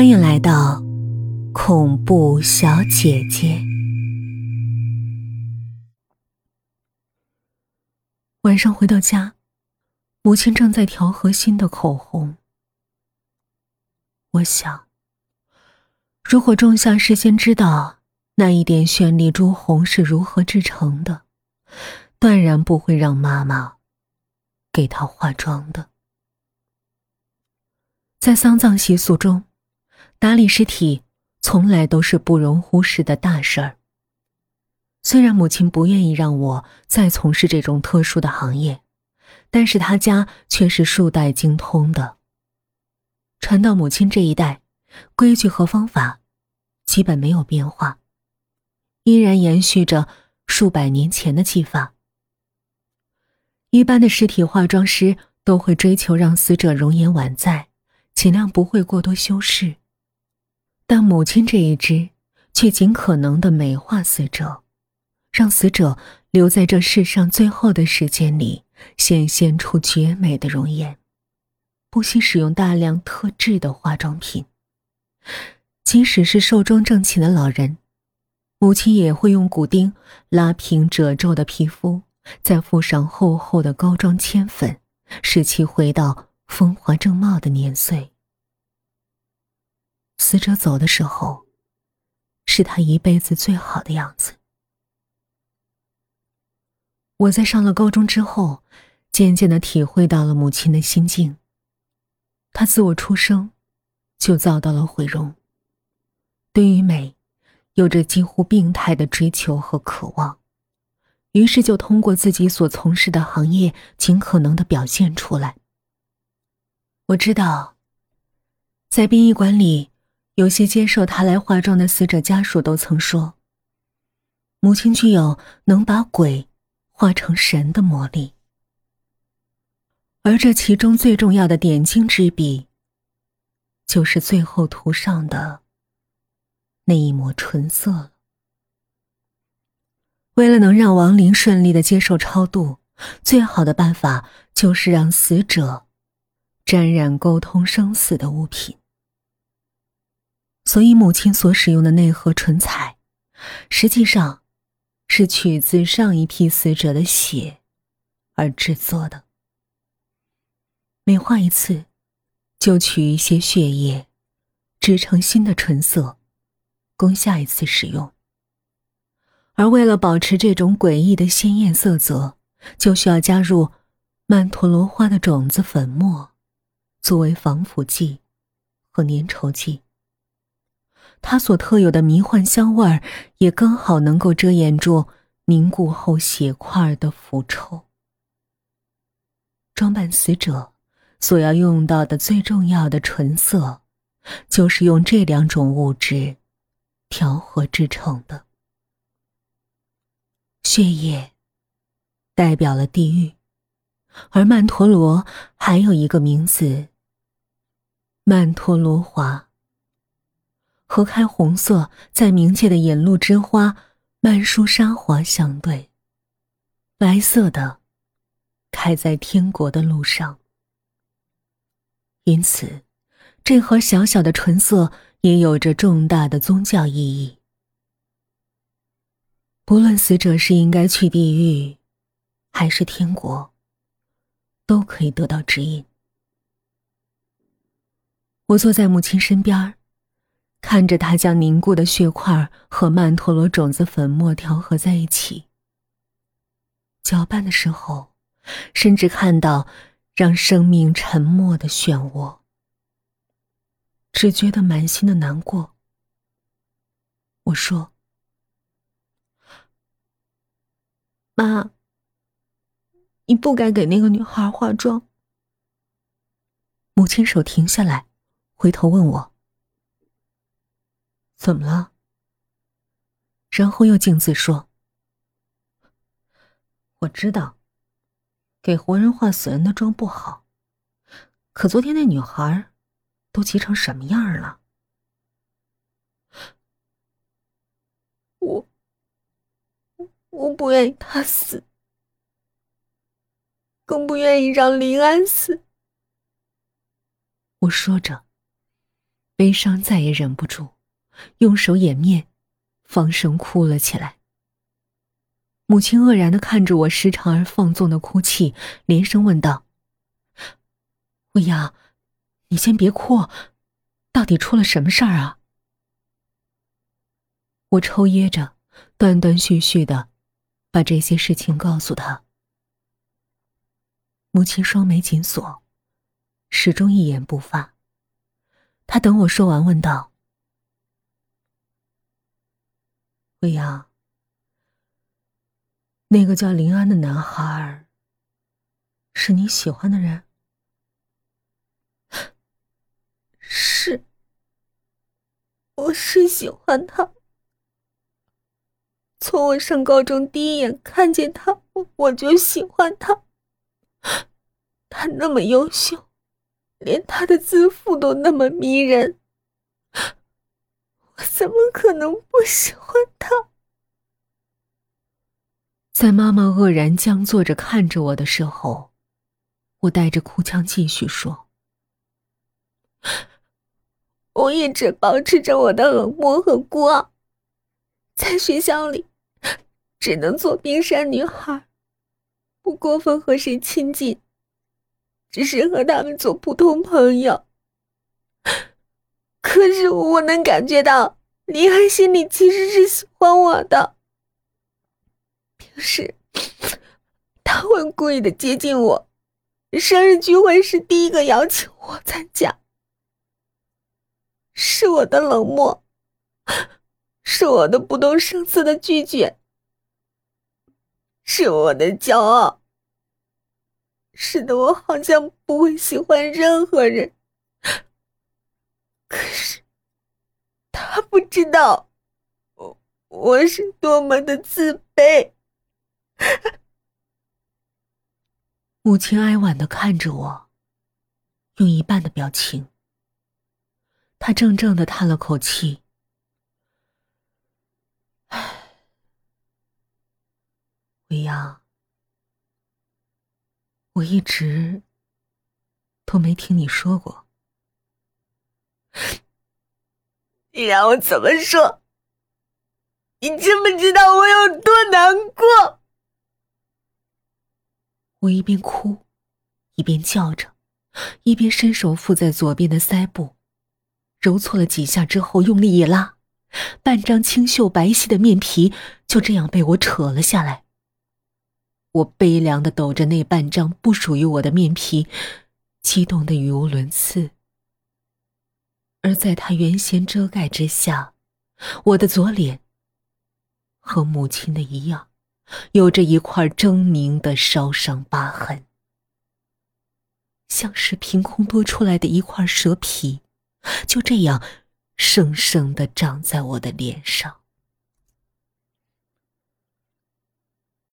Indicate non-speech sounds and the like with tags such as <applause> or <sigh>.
欢迎来到恐怖小姐姐。晚上回到家，母亲正在调和新的口红。我想，如果仲夏事先知道那一点绚丽朱红是如何制成的，断然不会让妈妈给她化妆的。在丧葬习俗中。打理尸体从来都是不容忽视的大事儿。虽然母亲不愿意让我再从事这种特殊的行业，但是他家却是数代精通的。传到母亲这一代，规矩和方法基本没有变化，依然延续着数百年前的技法。一般的尸体化妆师都会追求让死者容颜宛在，尽量不会过多修饰。但母亲这一支，却尽可能的美化死者，让死者留在这世上最后的时间里，显现出绝美的容颜，不惜使用大量特制的化妆品。即使是寿终正寝的老人，母亲也会用骨钉拉平褶皱的皮肤，再敷上厚厚的膏状铅粉，使其回到风华正茂的年岁。死者走的时候，是他一辈子最好的样子。我在上了高中之后，渐渐的体会到了母亲的心境。她自我出生，就遭到了毁容。对于美，有着几乎病态的追求和渴望，于是就通过自己所从事的行业，尽可能的表现出来。我知道，在殡仪馆里。有些接受他来化妆的死者家属都曾说，母亲具有能把鬼化成神的魔力，而这其中最重要的点睛之笔，就是最后涂上的那一抹唇色了。为了能让亡灵顺利的接受超度，最好的办法就是让死者沾染沟通生死的物品。所以，母亲所使用的内核唇彩，实际上是取自上一批死者的血而制作的。每画一次，就取一些血液，制成新的唇色，供下一次使用。而为了保持这种诡异的鲜艳色泽，就需要加入曼陀罗花的种子粉末，作为防腐剂和粘稠剂。它所特有的迷幻香味儿，也刚好能够遮掩住凝固后血块的腐臭。装扮死者所要用到的最重要的唇色，就是用这两种物质调和制成的。血液代表了地狱，而曼陀罗还有一个名字——曼陀罗花。和开红色在冥界的引路之花曼殊沙华相对，白色的开在天国的路上。因此，这盒小小的唇色也有着重大的宗教意义。不论死者是应该去地狱，还是天国，都可以得到指引。我坐在母亲身边看着他将凝固的血块和曼陀罗种子粉末调和在一起，搅拌的时候，甚至看到让生命沉默的漩涡，只觉得满心的难过。我说：“妈，你不该给那个女孩化妆。”母亲手停下来，回头问我。怎么了？然后又径自说：“我知道，给活人化死人的妆不好。可昨天那女孩，都急成什么样了？我，我不愿意她死，更不愿意让林安死。”我说着。悲伤再也忍不住，用手掩面，放声哭了起来。母亲愕然的看着我时常而放纵的哭泣，连声问道：“未央，你先别哭，到底出了什么事儿啊？”我抽噎着，断断续续的把这些事情告诉他。母亲双眉紧锁，始终一言不发。他等我说完，问道：“未央，那个叫林安的男孩是你喜欢的人？”“是，我是喜欢他。从我上高中第一眼看见他，我就喜欢他。他那么优秀。”连他的自负都那么迷人，怎么可能不喜欢他？在妈妈愕然僵坐着看着我的时候，我带着哭腔继续说：“我一直保持着我的冷漠和孤傲，在学校里只能做冰山女孩，不过分和谁亲近。”只是和他们做普通朋友，可是我能感觉到林安心里其实是喜欢我的。平时 <sniffs> 他会故意的接近我，生日聚会是第一个邀请我参加。是我的冷漠，<sniffs> 是我的不动声色的拒绝，是我的骄傲。使得我好像不会喜欢任何人，可是他不知道我我是多么的自卑。母亲哀婉的看着我，用一半的表情。他怔怔的叹了口气：“唉，未央。”我一直都没听你说过，<laughs> 你让我怎么说？你知不知道我有多难过？我一边哭，一边叫着，一边伸手附在左边的腮部，揉搓了几下之后，用力一拉，半张清秀白皙的面皮就这样被我扯了下来。我悲凉的抖着那半张不属于我的面皮，激动的语无伦次。而在他原先遮盖之下，我的左脸和母亲的一样，有着一块狰狞的烧伤疤痕，像是凭空多出来的一块蛇皮，就这样生生的长在我的脸上。